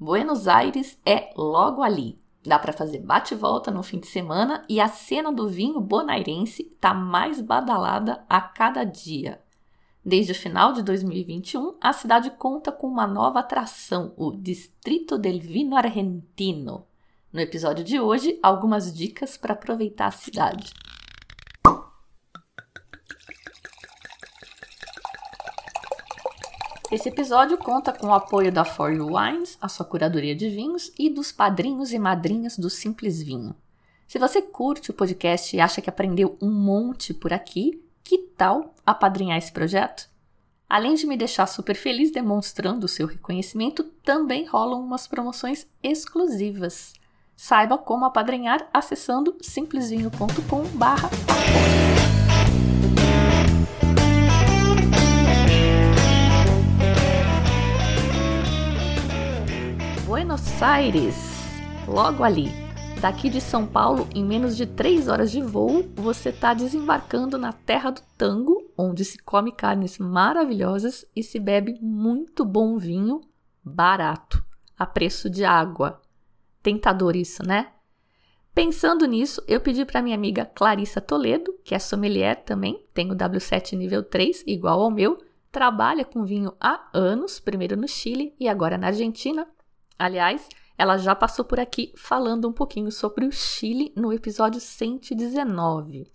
Buenos Aires é logo ali. Dá para fazer bate-volta no fim de semana e a cena do vinho bonairense tá mais badalada a cada dia. Desde o final de 2021, a cidade conta com uma nova atração, o Distrito del Vino Argentino. No episódio de hoje, algumas dicas para aproveitar a cidade. Esse episódio conta com o apoio da For You Wines, a sua curadoria de vinhos, e dos padrinhos e madrinhas do Simples Vinho. Se você curte o podcast e acha que aprendeu um monte por aqui, que tal apadrinhar esse projeto? Além de me deixar super feliz demonstrando o seu reconhecimento, também rolam umas promoções exclusivas. Saiba como apadrinhar acessando simplesvinho.com/apoio. Buenos Aires, logo ali. Daqui de São Paulo, em menos de 3 horas de voo, você está desembarcando na terra do tango, onde se come carnes maravilhosas e se bebe muito bom vinho barato, a preço de água. Tentador isso, né? Pensando nisso, eu pedi para minha amiga Clarissa Toledo, que é sommelier também, tem o W7 nível 3, igual ao meu, trabalha com vinho há anos, primeiro no Chile e agora na Argentina, Aliás, ela já passou por aqui falando um pouquinho sobre o Chile no episódio 119.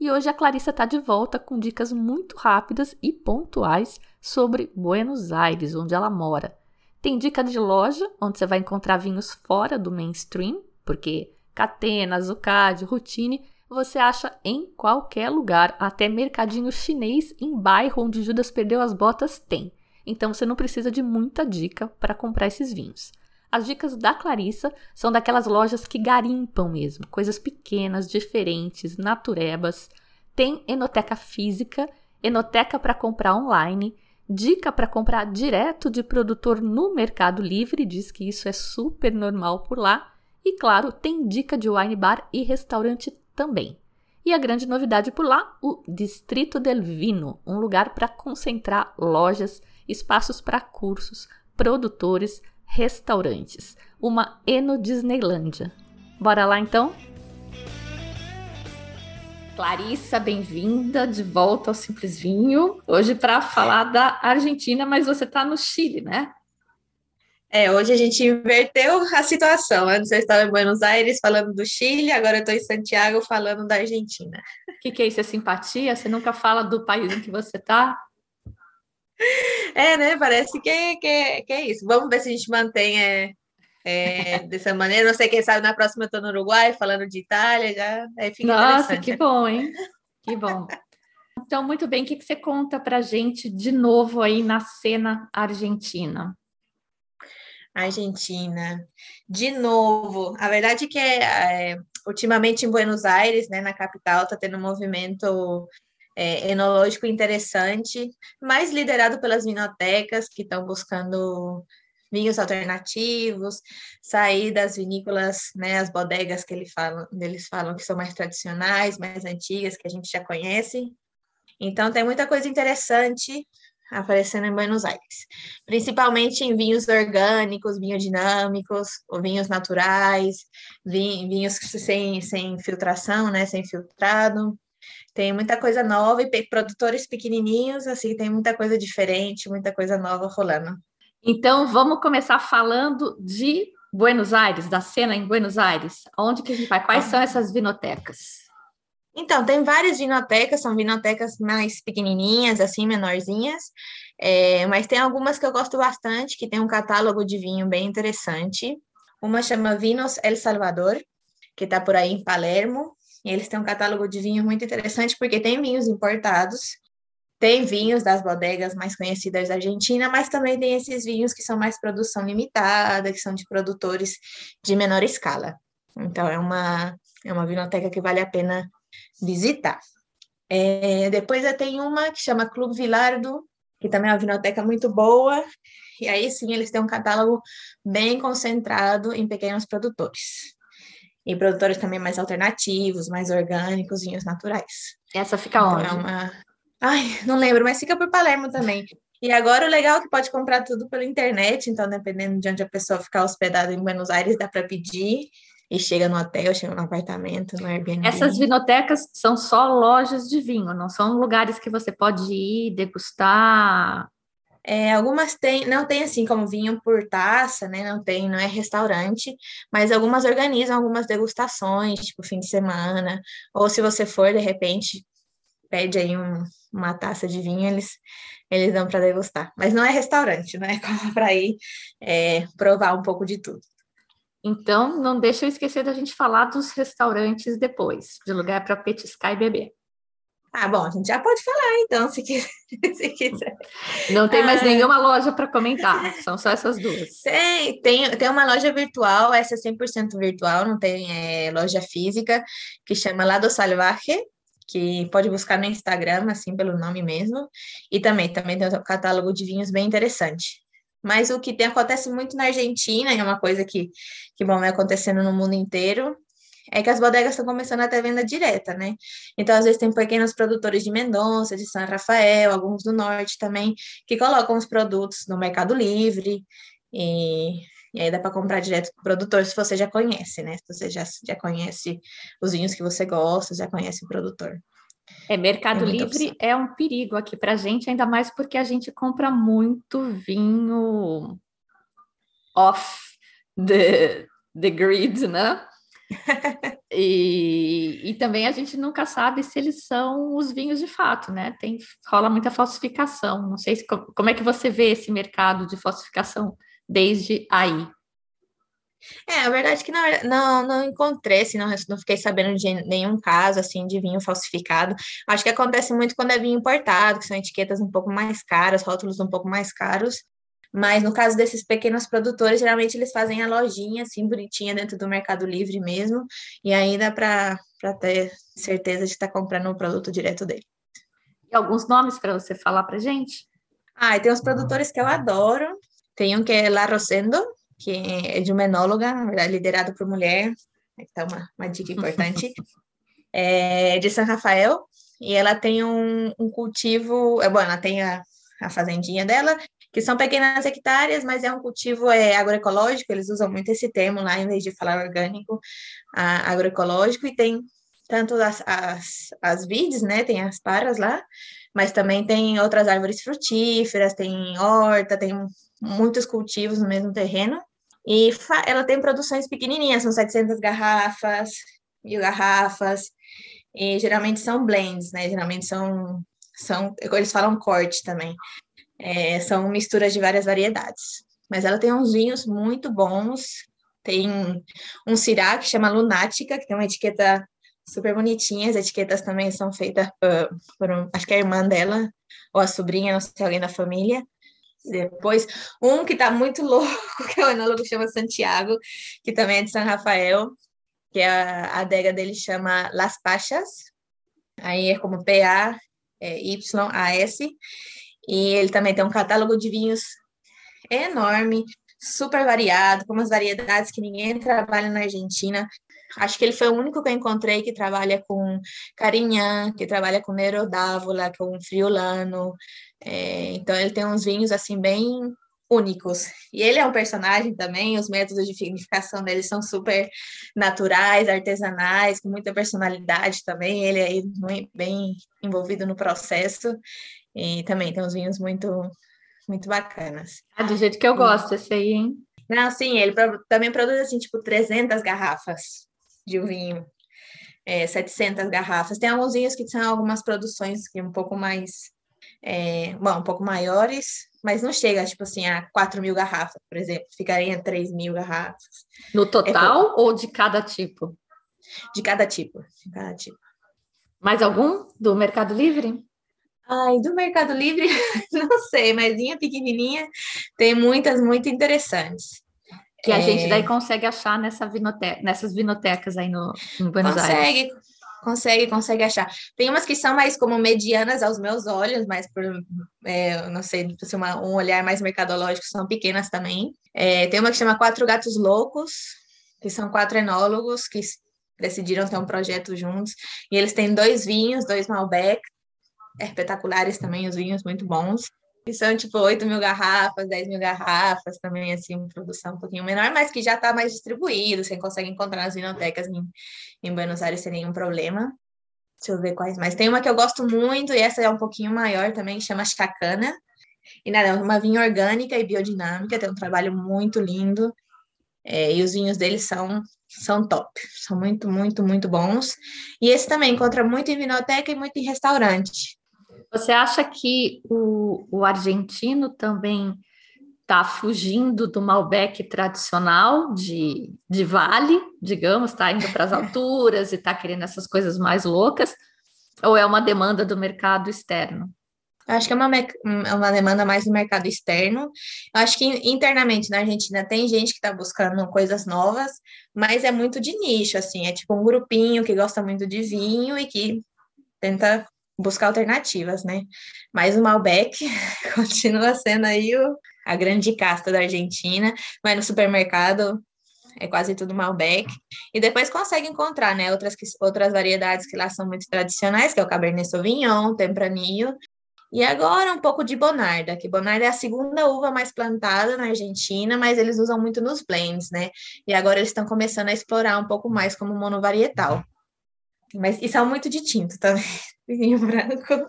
E hoje a Clarissa está de volta com dicas muito rápidas e pontuais sobre Buenos Aires, onde ela mora. Tem dica de loja, onde você vai encontrar vinhos fora do mainstream, porque Catena, Zucadi, Routine você acha em qualquer lugar, até mercadinho chinês em bairro onde Judas perdeu as botas tem. Então você não precisa de muita dica para comprar esses vinhos. As dicas da Clarissa são daquelas lojas que garimpam mesmo, coisas pequenas, diferentes, naturebas. Tem enoteca física, enoteca para comprar online, dica para comprar direto de produtor no Mercado Livre, diz que isso é super normal por lá. E claro, tem dica de wine bar e restaurante também. E a grande novidade por lá, o Distrito del Vino, um lugar para concentrar lojas, espaços para cursos, produtores, restaurantes. Uma Eno Disneylândia. Bora lá então? Clarissa, bem-vinda de volta ao Simples Vinho. Hoje para falar da Argentina, mas você está no Chile, né? É, hoje a gente inverteu a situação. Antes eu estava em Buenos Aires falando do Chile, agora eu estou em Santiago falando da Argentina. O que, que é isso? É simpatia? Você nunca fala do país em que você está? É, né? Parece que, que, que é isso. Vamos ver se a gente mantém é, é, dessa maneira. Não sei quem sabe na próxima eu estou no Uruguai, falando de Itália, já é, fica Nossa, que bom, hein? Que bom. Então, muito bem, o que, que você conta para gente de novo aí na cena argentina? Argentina, de novo. A verdade é que é, ultimamente em Buenos Aires, né, na capital, está tendo um movimento é, enológico interessante, mais liderado pelas vinotecas que estão buscando vinhos alternativos, sair das vinícolas, né, as bodegas que eles falam, eles falam que são mais tradicionais, mais antigas, que a gente já conhece. Então tem muita coisa interessante aparecendo em Buenos Aires, principalmente em vinhos orgânicos, biodinâmicos, ou vinhos naturais, vinhos sem, sem filtração, né, sem filtrado. Tem muita coisa nova e produtores pequenininhos, assim, tem muita coisa diferente, muita coisa nova rolando. Então, vamos começar falando de Buenos Aires, da cena em Buenos Aires. Onde que a gente vai? Quais são essas vinotecas? Então, tem várias vinotecas, são vinotecas mais pequenininhas, assim, menorzinhas, é, mas tem algumas que eu gosto bastante, que tem um catálogo de vinho bem interessante. Uma chama Vinos El Salvador, que está por aí em Palermo, eles têm um catálogo de vinho muito interessante, porque tem vinhos importados, tem vinhos das bodegas mais conhecidas da Argentina, mas também tem esses vinhos que são mais produção limitada, que são de produtores de menor escala. Então, é uma, é uma vinoteca que vale a pena visitar. É, depois eu tenho uma que chama Clube Vilardo, que também é uma vinoteca muito boa, e aí sim eles têm um catálogo bem concentrado em pequenos produtores e produtores também mais alternativos, mais orgânicos, vinhos naturais. Essa fica então, onde? É uma... Ai, não lembro, mas fica por Palermo também. E agora o legal é que pode comprar tudo pela internet, então dependendo de onde a pessoa ficar hospedada em Buenos Aires, dá para pedir e chega no hotel, chega no apartamento, no Airbnb. Essas vinotecas são só lojas de vinho, não são lugares que você pode ir degustar. É, algumas tem, não tem assim como vinho por taça, né? Não tem, não é restaurante, mas algumas organizam algumas degustações, tipo fim de semana, ou se você for de repente pede aí um, uma taça de vinho, eles eles dão para degustar. Mas não é restaurante, não é como para ir é, provar um pouco de tudo. Então, não deixa eu esquecer da gente falar dos restaurantes depois, de lugar para petiscar e beber. Ah, bom, a gente já pode falar então, se quiser. Se quiser. Não tem mais ah, nenhuma loja para comentar, são só essas duas. Tem, tem, tem uma loja virtual, essa é 100% virtual, não tem é, loja física, que chama Lado Salvaje, que pode buscar no Instagram, assim, pelo nome mesmo. E também, também tem um catálogo de vinhos bem interessante. Mas o que tem, acontece muito na Argentina, e é uma coisa que, que bom, vai acontecendo no mundo inteiro, é que as bodegas estão começando a ter venda direta, né? Então, às vezes, tem pequenos produtores de Mendonça, de São Rafael, alguns do norte também, que colocam os produtos no Mercado Livre, e, e aí dá para comprar direto do produtor se você já conhece, né? Se você já, já conhece os vinhos que você gosta, já conhece o produtor. É, Mercado é Livre opção. é um perigo aqui para a gente, ainda mais porque a gente compra muito vinho off the, the grid, né? e, e também a gente nunca sabe se eles são os vinhos de fato, né? Tem, rola muita falsificação. Não sei se, como é que você vê esse mercado de falsificação desde aí. É, a verdade é que não, não, não encontrei, assim, não, não fiquei sabendo de nenhum caso, assim, de vinho falsificado. Acho que acontece muito quando é vinho importado, que são etiquetas um pouco mais caras, rótulos um pouco mais caros. Mas no caso desses pequenos produtores, geralmente eles fazem a lojinha, assim, bonitinha dentro do Mercado Livre mesmo, e aí dá para ter certeza de estar tá comprando o um produto direto dele. E alguns nomes para você falar para gente? Ah, e tem uns produtores que eu adoro. Tem um que é La Rosendo, que é de uma enóloga, na verdade, liderado por mulher, então uma, uma dica importante, é de São Rafael, e ela tem um, um cultivo, é, bom, ela tem a, a fazendinha dela, que são pequenas hectares, mas é um cultivo é, agroecológico, eles usam muito esse termo lá, em vez de falar orgânico, a, agroecológico, e tem tanto as, as, as vides, né, tem as paras lá, mas também tem outras árvores frutíferas, tem horta, tem muitos cultivos no mesmo terreno, e ela tem produções pequenininhas, são 700 garrafas, mil garrafas, e geralmente são blends, né? Geralmente são, são eles falam corte também. É, são misturas de várias variedades. Mas ela tem uns vinhos muito bons. Tem um cirá que chama Lunática, que tem uma etiqueta super bonitinha. As etiquetas também são feitas por, por um, acho que é a irmã dela, ou a sobrinha, não sei, alguém da família. Depois, um que está muito louco, que é o enólogo chama Santiago, que também é de São Rafael, que a adega dele chama Las Pachas, aí é como P-A-Y-A-S, e ele também tem um catálogo de vinhos enorme, super variado, com umas variedades que ninguém trabalha na Argentina. Acho que ele foi o único que eu encontrei que trabalha com Carinhã, que trabalha com Nero d'Avola, com Friulano, é, então ele tem uns vinhos assim bem únicos. E ele é um personagem também, os métodos de vinificação dele são super naturais, artesanais, com muita personalidade também. Ele é bem envolvido no processo e também tem uns vinhos muito muito bacanas. Ah, do jeito que eu gosto, esse aí, hein? Não, sim, ele também produz assim, tipo 300 garrafas de vinho. É, 700 garrafas. Tem alguns vinhos que são algumas produções que um pouco mais é, bom, um pouco maiores, mas não chega, tipo assim, a 4 mil garrafas, por exemplo, ficaria em 3 mil garrafas. No total é, ou de cada tipo? De cada tipo, de cada tipo. Mais algum do Mercado Livre? Ai, do Mercado Livre, não sei, mas linha pequenininha tem muitas muito interessantes. Que a é... gente daí consegue achar nessa vinote... nessas vinotecas aí no, Buenos consegue, Aires. Consegue, consegue, achar. Tem umas que são mais como medianas aos meus olhos, mas por, é, não sei, se tipo uma, um olhar mais mercadológico, são pequenas também. É, tem uma que chama Quatro Gatos Loucos, que são quatro enólogos que decidiram ter um projeto juntos, e eles têm dois vinhos, dois Malbec, espetaculares também, os vinhos muito bons. que são tipo 8 mil garrafas, 10 mil garrafas, também assim, produção um pouquinho menor, mas que já está mais distribuído, você consegue encontrar nas vinotecas em, em Buenos Aires sem nenhum problema. Deixa eu ver quais mais. Tem uma que eu gosto muito, e essa é um pouquinho maior também, chama Chacana. E nada, é uma vinha orgânica e biodinâmica, tem um trabalho muito lindo. É, e os vinhos deles são, são top, são muito, muito, muito bons. E esse também encontra muito em vinoteca e muito em restaurante. Você acha que o, o argentino também está fugindo do Malbec tradicional de, de vale, digamos, está indo para as alturas e está querendo essas coisas mais loucas? Ou é uma demanda do mercado externo? acho que é uma, é uma demanda mais do mercado externo. Eu acho que internamente na Argentina tem gente que está buscando coisas novas, mas é muito de nicho, assim, é tipo um grupinho que gosta muito de vinho e que tenta buscar alternativas, né? Mas o Malbec continua sendo aí o, a grande casta da Argentina, vai no supermercado, é quase tudo Malbec, e depois consegue encontrar, né, outras, outras variedades que lá são muito tradicionais, que é o Cabernet Sauvignon, Tempranillo, e agora um pouco de Bonarda, que Bonarda é a segunda uva mais plantada na Argentina, mas eles usam muito nos blends, né? E agora eles estão começando a explorar um pouco mais como monovarietal. Mas e são muito de tinto também. Vinho branco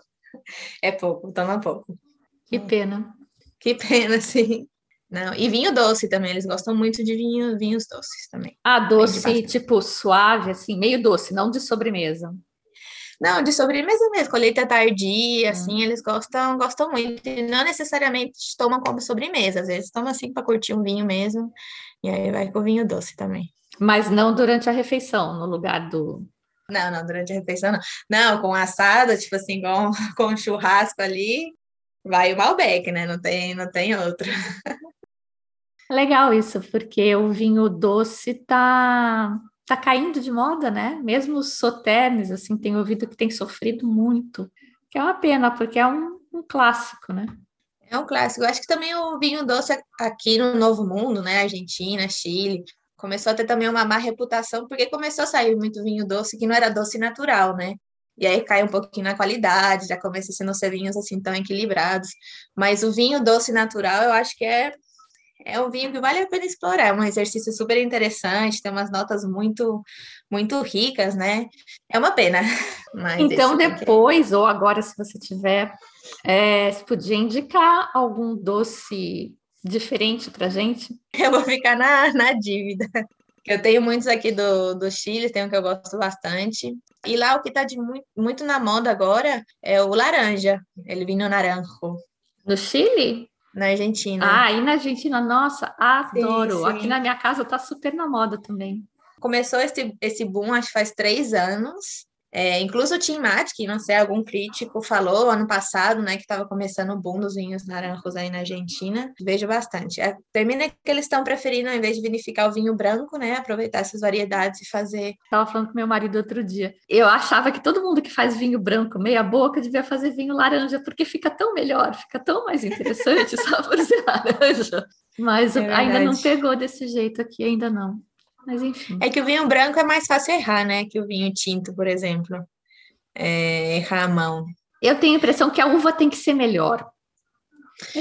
é pouco, toma pouco. Que pena. Que pena, sim. Não, e vinho doce também, eles gostam muito de vinho, vinhos doces também. Ah, doce, tipo suave, assim, meio doce, não de sobremesa. Não, de sobremesa mesmo, colheita tardia, hum. assim, eles gostam, gostam muito. E não necessariamente tomam como sobremesa, às vezes tomam assim para curtir um vinho mesmo. E aí vai com vinho doce também. Mas não durante a refeição, no lugar do. Não, não, durante a refeição não. Não, com assado, tipo assim, com, com churrasco ali, vai o Malbec, né? Não tem, não tem outro. Legal isso, porque o vinho doce tá tá caindo de moda, né? Mesmo os soternes, assim, tem ouvido que tem sofrido muito, que é uma pena, porque é um, um clássico, né? É um clássico. Eu acho que também o vinho doce aqui no Novo Mundo, né? Argentina, Chile, começou a ter também uma má reputação, porque começou a sair muito vinho doce que não era doce natural, né? E aí cai um pouquinho na qualidade, já começa ser vinhos assim tão equilibrados. Mas o vinho doce natural, eu acho que é é um vinho que vale a pena explorar, é um exercício super interessante, tem umas notas muito muito ricas, né? É uma pena. então, depois, ou agora, se você tiver, é, você podia indicar algum doce diferente para gente? Eu vou ficar na, na dívida. Eu tenho muitos aqui do, do Chile, tem um que eu gosto bastante. E lá o que está muito, muito na moda agora é o laranja, ele vinho naranjo. No Chile? Na Argentina. Ah, aí na Argentina, nossa, adoro. Sim, sim. Aqui na minha casa tá super na moda também. Começou esse, esse boom, acho que faz três anos. É, incluso o Tim Matt, que não sei, algum crítico falou ano passado, né, que estava começando o boom dos vinhos naranjos aí na Argentina. Vejo bastante. É, termina que eles estão preferindo, ao invés de vinificar o vinho branco, né, aproveitar essas variedades e fazer. Estava falando com meu marido outro dia. Eu achava que todo mundo que faz vinho branco meia boca devia fazer vinho laranja, porque fica tão melhor, fica tão mais interessante só por ser laranja. Mas é ainda não pegou desse jeito aqui, ainda não. Mas enfim. É que o vinho branco é mais fácil errar, né? Que o vinho tinto, por exemplo. É, errar a mão. Eu tenho a impressão que a uva tem que ser melhor.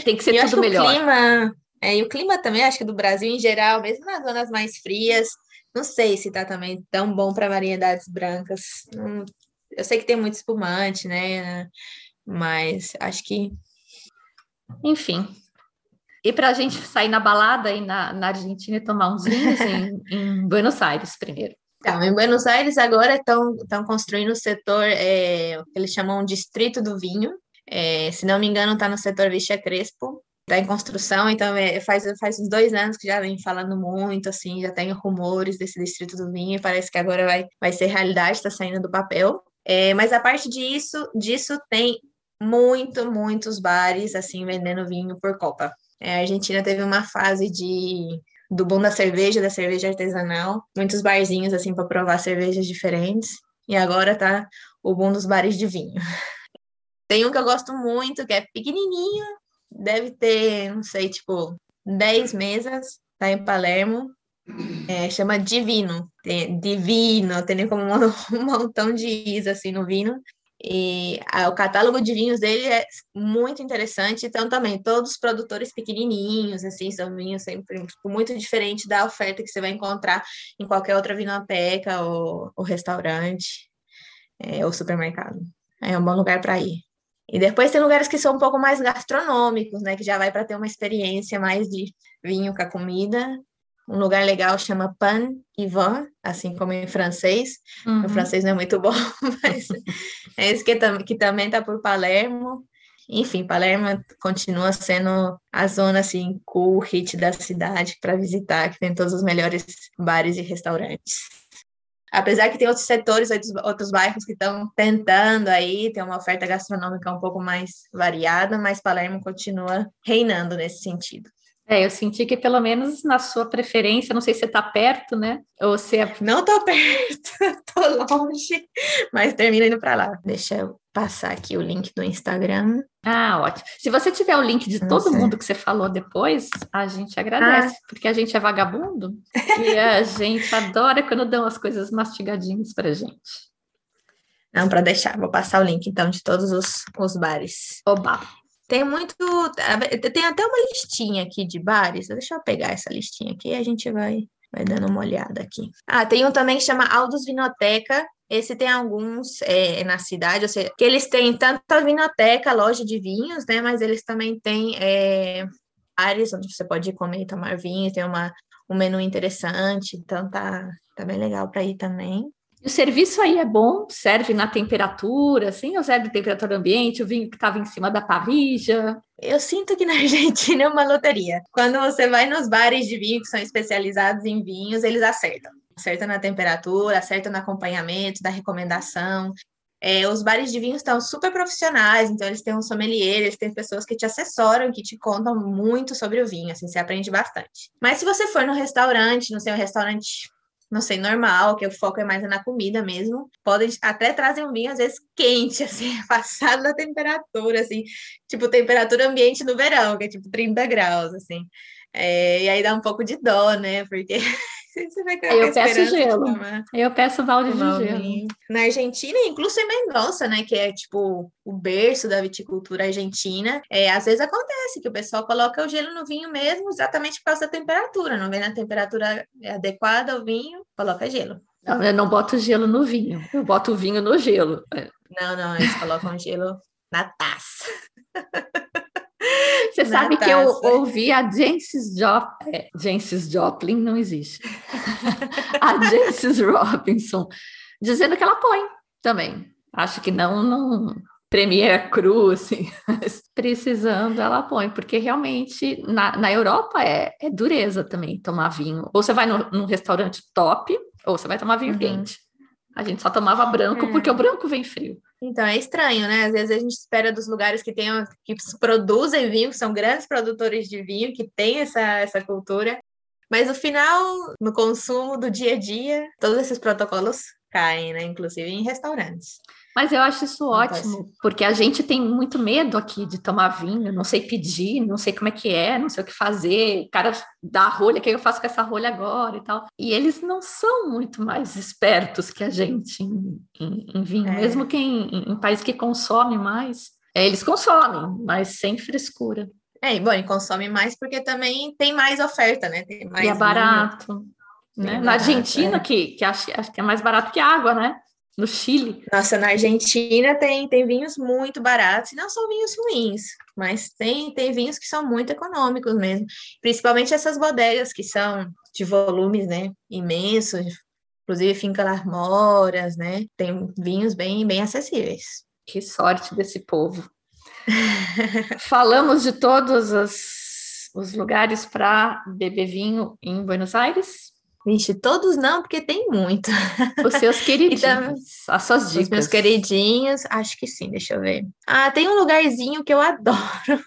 Tem que ser e tudo melhor. O clima, é, e o clima também, acho que do Brasil em geral, mesmo nas zonas mais frias, não sei se tá também tão bom para variedades brancas. eu sei que tem muito espumante, né? Mas acho que. Enfim, e para a gente sair na balada aí na, na Argentina e tomar uns vinhos em, em Buenos Aires primeiro. Então, em Buenos Aires agora estão construindo o setor é, que eles chamam Distrito do Vinho. É, se não me engano, está no setor Vicha Crespo. Está em construção, então é, faz, faz uns dois anos que já vem falando muito, assim, já tem rumores desse Distrito do Vinho, e parece que agora vai, vai ser realidade, está saindo do papel. É, mas a parte disso, disso tem muito, muitos bares, assim, vendendo vinho por copa. É, a Argentina teve uma fase de do bom da cerveja, da cerveja artesanal, muitos barzinhos assim para provar cervejas diferentes. E agora tá o bom dos bares de vinho. Tem um que eu gosto muito, que é pequenininho, deve ter, não sei, tipo, 10 mesas, tá em Palermo. É, chama Divino. Tem, divino, tem como um montão de is assim no vinho. E a, o catálogo de vinhos dele é muito interessante. Então, também, todos os produtores pequenininhos, assim, são vinhos sempre tipo, muito diferente da oferta que você vai encontrar em qualquer outra vinoteca ou, ou restaurante é, ou supermercado. É um bom lugar para ir. E depois tem lugares que são um pouco mais gastronômicos, né? Que já vai para ter uma experiência mais de vinho com a comida. Um lugar legal chama Pan Ivan, assim como em francês. Uhum. O francês não é muito bom, mas é esse que, tam que também está por Palermo. Enfim, Palermo continua sendo a zona assim cool, hit da cidade para visitar, que tem todos os melhores bares e restaurantes. Apesar que tem outros setores, outros, outros bairros que estão tentando aí ter uma oferta gastronômica um pouco mais variada, mas Palermo continua reinando nesse sentido. É, eu senti que pelo menos na sua preferência, não sei se você está perto, né? Ou se é... Não estou perto, estou longe, mas termina indo para lá. Deixa eu passar aqui o link do Instagram. Ah, ótimo. Se você tiver o link de todo mundo que você falou depois, a gente agradece, ah. porque a gente é vagabundo e a gente adora quando dão as coisas mastigadinhas para gente. Não, para deixar, vou passar o link então de todos os, os bares. Oba! Tem muito. Tem até uma listinha aqui de bares. Deixa eu pegar essa listinha aqui e a gente vai, vai dando uma olhada aqui. Ah, tem um também que chama Aldos Vinoteca. Esse tem alguns é, na cidade, ou seja, que eles têm tanto a vinoteca, loja de vinhos, né? Mas eles também têm é, onde você pode comer e tomar vinho, tem uma, um menu interessante, então tá, tá bem legal para ir também. E o serviço aí é bom, serve na temperatura, assim, ou serve temperatura ambiente, o vinho que estava em cima da parrija? Eu sinto que na Argentina é uma loteria. Quando você vai nos bares de vinho que são especializados em vinhos, eles acertam. Acertam na temperatura, acertam no acompanhamento, da recomendação. É, os bares de vinho estão super profissionais, então eles têm um sommelier, eles têm pessoas que te assessoram, que te contam muito sobre o vinho, assim, você aprende bastante. Mas se você for no restaurante, não sei, um restaurante não sei, normal, que o foco é mais na comida mesmo. Podem até trazer um vinho, às vezes, quente, assim, passado da temperatura, assim, tipo, temperatura ambiente no verão, que é tipo 30 graus, assim. É, e aí dá um pouco de dó, né? Porque você vai eu peço gelo. Eu peço balde de gelo. Na Argentina, inclusive em Mendoza, né? Que é tipo o berço da viticultura argentina. É, às vezes acontece que o pessoal coloca o gelo no vinho mesmo, exatamente por causa da temperatura. Não vem na temperatura adequada ao vinho, coloca gelo. Não, eu não boto gelo no vinho, eu boto o vinho no gelo. Não, não, eles colocam gelo na taça. Você sabe que eu ouvi a Jancis Joplin, é, Jancis Joplin não existe. a Jancis Robinson dizendo que ela põe também. Acho que não, não Premier Cru, assim, precisando ela põe, porque realmente na, na Europa é, é dureza também tomar vinho. Ou você vai no, num restaurante top, ou você vai tomar vinho uhum. quente. A gente só tomava branco é. porque o branco vem frio. Então é estranho, né? Às vezes a gente espera dos lugares que tenham, que produzem vinho, que são grandes produtores de vinho, que têm essa, essa cultura. Mas no final, no consumo do dia a dia, todos esses protocolos caem, né? Inclusive em restaurantes. Mas eu acho isso ótimo, porque a gente tem muito medo aqui de tomar vinho, não sei pedir, não sei como é que é, não sei o que fazer, o cara dá a rolha, o que eu faço com essa rolha agora e tal. E eles não são muito mais espertos que a gente em, em, em vinho, é. mesmo que em, em país que consome mais, é, eles consomem, mas sem frescura. É, e bom, e consome mais porque também tem mais oferta, né? Tem mais e é barato. Né? Na Argentina, é. que, que acho, acho que é mais barato que água, né? No Chile. Nossa, na Argentina tem, tem vinhos muito baratos, e não são vinhos ruins, mas tem, tem vinhos que são muito econômicos mesmo. Principalmente essas bodegas que são de volumes, né, imensos, inclusive Finca Las Moras, né? Tem vinhos bem, bem acessíveis. Que sorte desse povo. Falamos de todos os, os lugares para beber vinho em Buenos Aires? Vixe, todos não, porque tem muito. Os seus queridinhos, então, as suas dicas. Os meus queridinhos, acho que sim, deixa eu ver. Ah, tem um lugarzinho que eu adoro,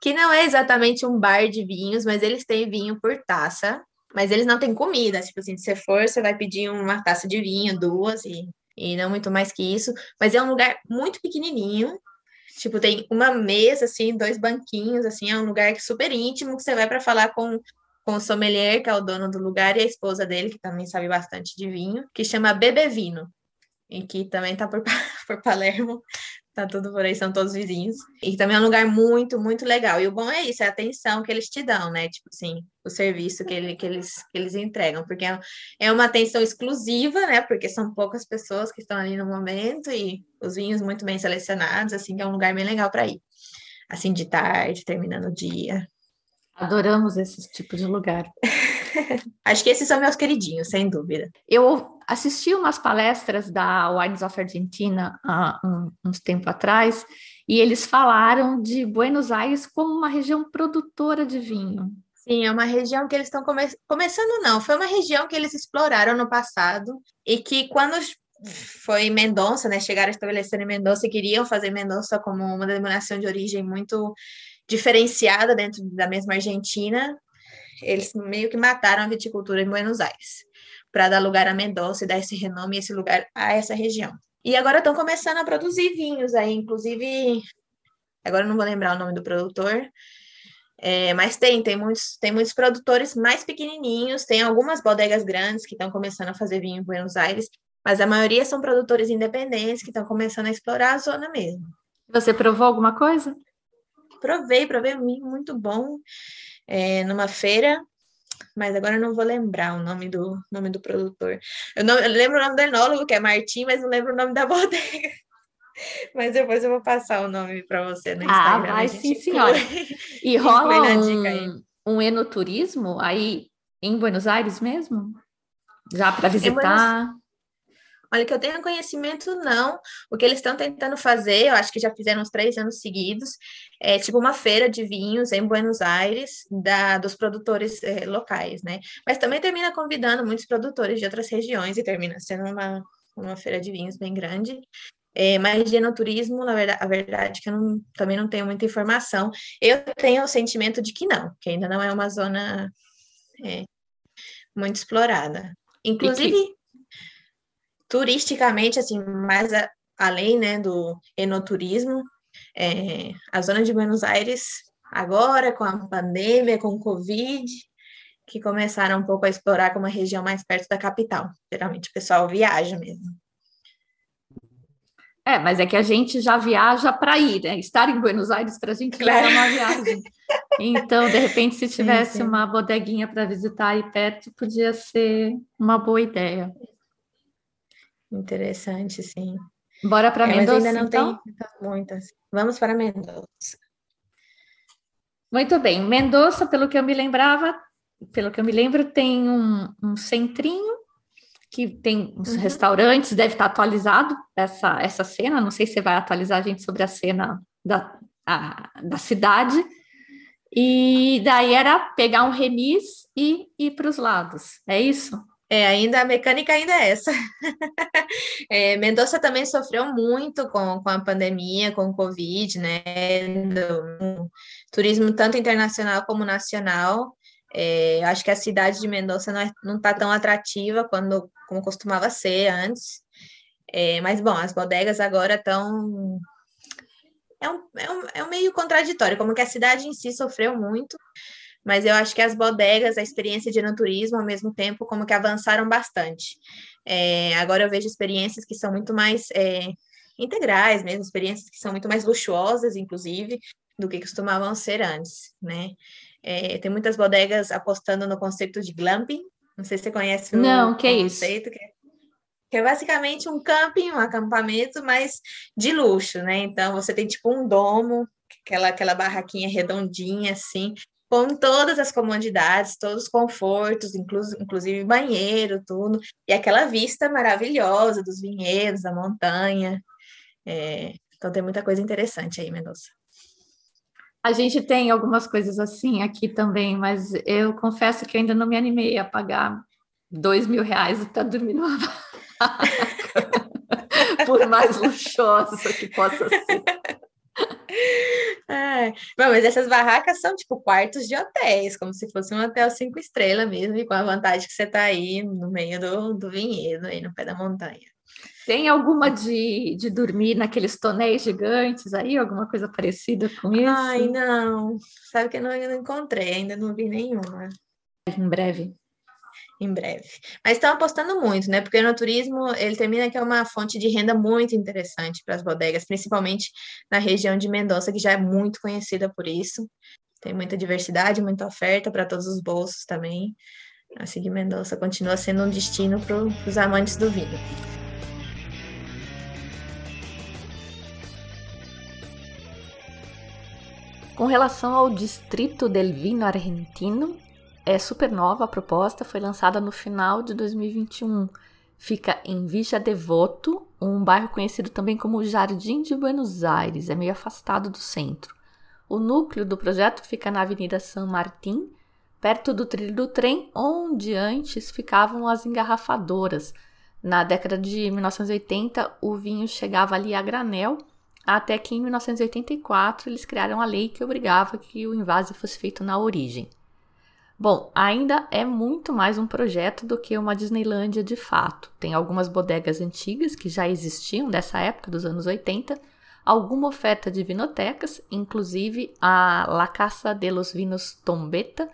que não é exatamente um bar de vinhos, mas eles têm vinho por taça, mas eles não têm comida. Tipo assim, se você for, você vai pedir uma taça de vinho, duas, e, e não muito mais que isso. Mas é um lugar muito pequenininho, Tipo, tem uma mesa, assim, dois banquinhos, assim, é um lugar super íntimo que você vai para falar com com o sommelier, que é o dono do lugar, e a esposa dele, que também sabe bastante de vinho, que chama Bebevino. e que também está por, por Palermo, tá tudo por aí, são todos vizinhos. E também é um lugar muito, muito legal. E o bom é isso, é a atenção que eles te dão, né? Tipo assim, o serviço que, ele, que, eles, que eles entregam, porque é, é uma atenção exclusiva, né? Porque são poucas pessoas que estão ali no momento e os vinhos muito bem selecionados, assim, que é um lugar bem legal para ir. Assim, de tarde, terminando o dia. Adoramos esse tipo de lugar. Acho que esses são meus queridinhos, sem dúvida. Eu assisti umas palestras da Wines of Argentina há um, uns tempo atrás e eles falaram de Buenos Aires como uma região produtora de vinho. Sim, é uma região que eles estão come começando, não. Foi uma região que eles exploraram no passado e que quando foi Mendonça, né? Chegaram a estabelecer em Mendonça e queriam fazer Mendonça como uma denominação de origem muito diferenciada dentro da mesma Argentina. Eles meio que mataram a viticultura em Buenos Aires para dar lugar a Mendonça e dar esse renome e esse lugar a essa região. E agora estão começando a produzir vinhos aí, inclusive, agora não vou lembrar o nome do produtor, é, mas tem, tem muitos, tem muitos produtores mais pequenininhos, tem algumas bodegas grandes que estão começando a fazer vinho em Buenos Aires, mas a maioria são produtores independentes que estão começando a explorar a zona mesmo. Você provou alguma coisa? Provei, provei um muito bom é, numa feira, mas agora eu não vou lembrar o nome do nome do produtor. Eu, não, eu lembro o nome do enólogo, que é Martim, mas não lembro o nome da bodega. Mas depois eu vou passar o nome para você no ah, Instagram. Ah, vai sim, senhora. E rola um, um enoturismo aí em Buenos Aires mesmo? Já para visitar? Olha, que eu tenha conhecimento, não. O que eles estão tentando fazer, eu acho que já fizeram uns três anos seguidos, é tipo uma feira de vinhos em Buenos Aires, da, dos produtores é, locais, né? Mas também termina convidando muitos produtores de outras regiões e termina sendo uma, uma feira de vinhos bem grande. É, mas de enoturismo, na verdade, a verdade é que eu não, também não tenho muita informação. Eu tenho o sentimento de que não, que ainda não é uma zona é, muito explorada. Inclusive, turisticamente, assim, mais a, além né, do enoturismo, é, a zona de Buenos Aires, agora com a pandemia, com o Covid, que começaram um pouco a explorar como uma região mais perto da capital. Geralmente o pessoal viaja mesmo. É, mas é que a gente já viaja para ir, né? Estar em Buenos Aires para a gente claro. é uma viagem. Então, de repente, se tivesse sim, sim. uma bodeguinha para visitar aí perto, podia ser uma boa ideia. Interessante, sim. Bora para é, Mendoza, ainda não então? tem muitas. Vamos para Mendoza. Muito bem. Mendoza, pelo que eu me lembrava, pelo que eu me lembro, tem um, um centrinho que tem uns uhum. restaurantes, deve estar atualizado essa, essa cena. Não sei se você vai atualizar a gente sobre a cena da, a, da cidade. E daí era pegar um remis e ir para os lados. É isso? É, ainda a mecânica ainda é essa. é, Mendonça também sofreu muito com, com a pandemia, com o Covid, né? Do, turismo tanto internacional como nacional. É, acho que a cidade de Mendonça não é, tão atrativa quando, como costumava ser antes. É, mas, bom, as bodegas agora estão. É um, é, um, é um meio contraditório, como que a cidade em si sofreu muito, mas eu acho que as bodegas, a experiência de naturismo, ao mesmo tempo, como que avançaram bastante. É, agora eu vejo experiências que são muito mais é, integrais mesmo, experiências que são muito mais luxuosas, inclusive, do que costumavam ser antes, né? É, tem muitas bodegas apostando no conceito de glamping, não sei se você conhece o não, que conceito, é isso? Que, que é basicamente um camping, um acampamento, mas de luxo, né? Então, você tem tipo um domo, aquela, aquela barraquinha redondinha, assim, com todas as comodidades, todos os confortos, inclu inclusive banheiro, tudo, e aquela vista maravilhosa dos vinhedos, da montanha. É, então tem muita coisa interessante aí, Mendonça. A gente tem algumas coisas assim aqui também, mas eu confesso que ainda não me animei a pagar dois mil reais para dormir numa por mais luxuosa que possa ser. É. mas essas barracas são tipo quartos de hotéis, como se fosse um hotel cinco estrelas mesmo, e com a vantagem que você está aí no meio do, do vinhedo, aí no pé da montanha. Tem alguma de, de dormir naqueles tonéis gigantes aí, alguma coisa parecida com isso? Ai, não. Sabe que eu não, eu não encontrei, ainda não vi nenhuma. Em breve. Em breve. Mas estão apostando muito, né? Porque no turismo ele termina que é uma fonte de renda muito interessante para as bodegas, principalmente na região de Mendoza, que já é muito conhecida por isso. Tem muita diversidade, muita oferta para todos os bolsos também. Assim que Mendoza continua sendo um destino para os amantes do vinho. Com relação ao Distrito del Vino Argentino, é super nova a proposta, foi lançada no final de 2021. Fica em Villa Devoto, um bairro conhecido também como Jardim de Buenos Aires, é meio afastado do centro. O núcleo do projeto fica na Avenida San Martín, perto do trilho do trem, onde antes ficavam as engarrafadoras. Na década de 1980, o vinho chegava ali a granel, até que em 1984 eles criaram a lei que obrigava que o invase fosse feito na origem. Bom, ainda é muito mais um projeto do que uma Disneylândia de fato. Tem algumas bodegas antigas que já existiam dessa época, dos anos 80, alguma oferta de vinotecas, inclusive a La Casa de los Vinos Tombeta,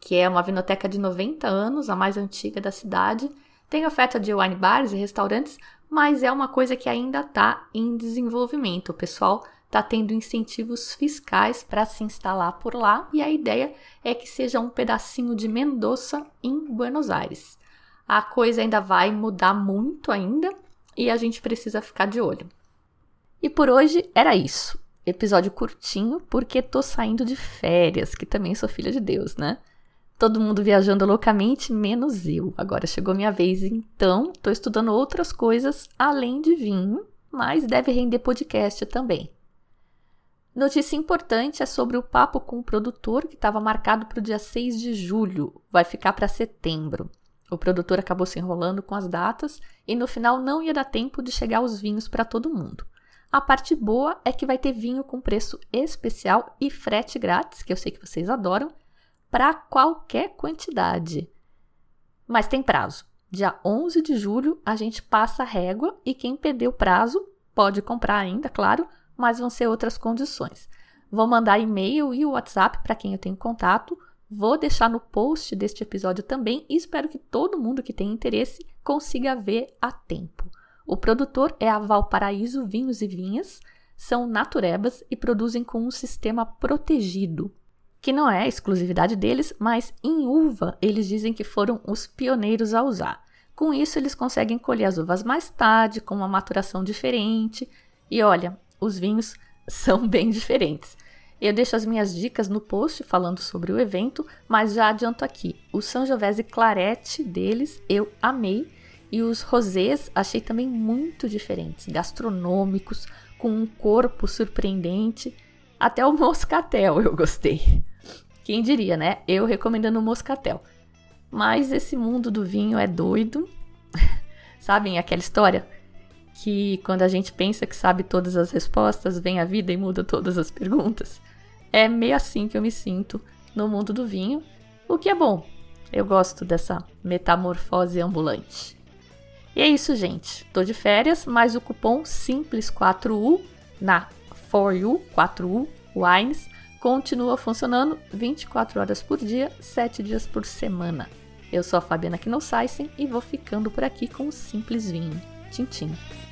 que é uma vinoteca de 90 anos, a mais antiga da cidade. Tem oferta de wine bars e restaurantes, mas é uma coisa que ainda está em desenvolvimento. O pessoal está tendo incentivos fiscais para se instalar por lá e a ideia é que seja um pedacinho de Mendoza em Buenos Aires. A coisa ainda vai mudar muito ainda e a gente precisa ficar de olho. E por hoje era isso. Episódio curtinho porque tô saindo de férias, que também sou filha de Deus, né? Todo mundo viajando loucamente, menos eu. Agora chegou minha vez, então tô estudando outras coisas além de vinho, mas deve render podcast também. Notícia importante é sobre o papo com o produtor que estava marcado para o dia 6 de julho, vai ficar para setembro. O produtor acabou se enrolando com as datas e no final não ia dar tempo de chegar os vinhos para todo mundo. A parte boa é que vai ter vinho com preço especial e frete grátis, que eu sei que vocês adoram, para qualquer quantidade. Mas tem prazo. Dia 11 de julho a gente passa a régua e quem perdeu o prazo pode comprar ainda, claro, mas vão ser outras condições. Vou mandar e-mail e WhatsApp para quem eu tenho contato. Vou deixar no post deste episódio também e espero que todo mundo que tem interesse consiga ver a tempo. O produtor é a Valparaíso Vinhos e Vinhas, são naturebas e produzem com um sistema protegido, que não é exclusividade deles, mas em uva eles dizem que foram os pioneiros a usar. Com isso, eles conseguem colher as uvas mais tarde, com uma maturação diferente. E olha, os vinhos são bem diferentes. Eu deixo as minhas dicas no post falando sobre o evento, mas já adianto aqui. O Sangiovese Clarete deles eu amei e os rosés achei também muito diferentes, gastronômicos, com um corpo surpreendente. Até o moscatel eu gostei. Quem diria, né? Eu recomendando o moscatel. Mas esse mundo do vinho é doido. Sabem aquela história? Que quando a gente pensa que sabe todas as respostas, vem a vida e muda todas as perguntas. É meio assim que eu me sinto no mundo do vinho, o que é bom. Eu gosto dessa metamorfose ambulante. E é isso, gente. Tô de férias, mas o cupom Simples4U na For You 4U Wines continua funcionando 24 horas por dia, 7 dias por semana. Eu sou a Fabiana Knossaisen e vou ficando por aqui com o Simples Vinho. Tchim, tchim.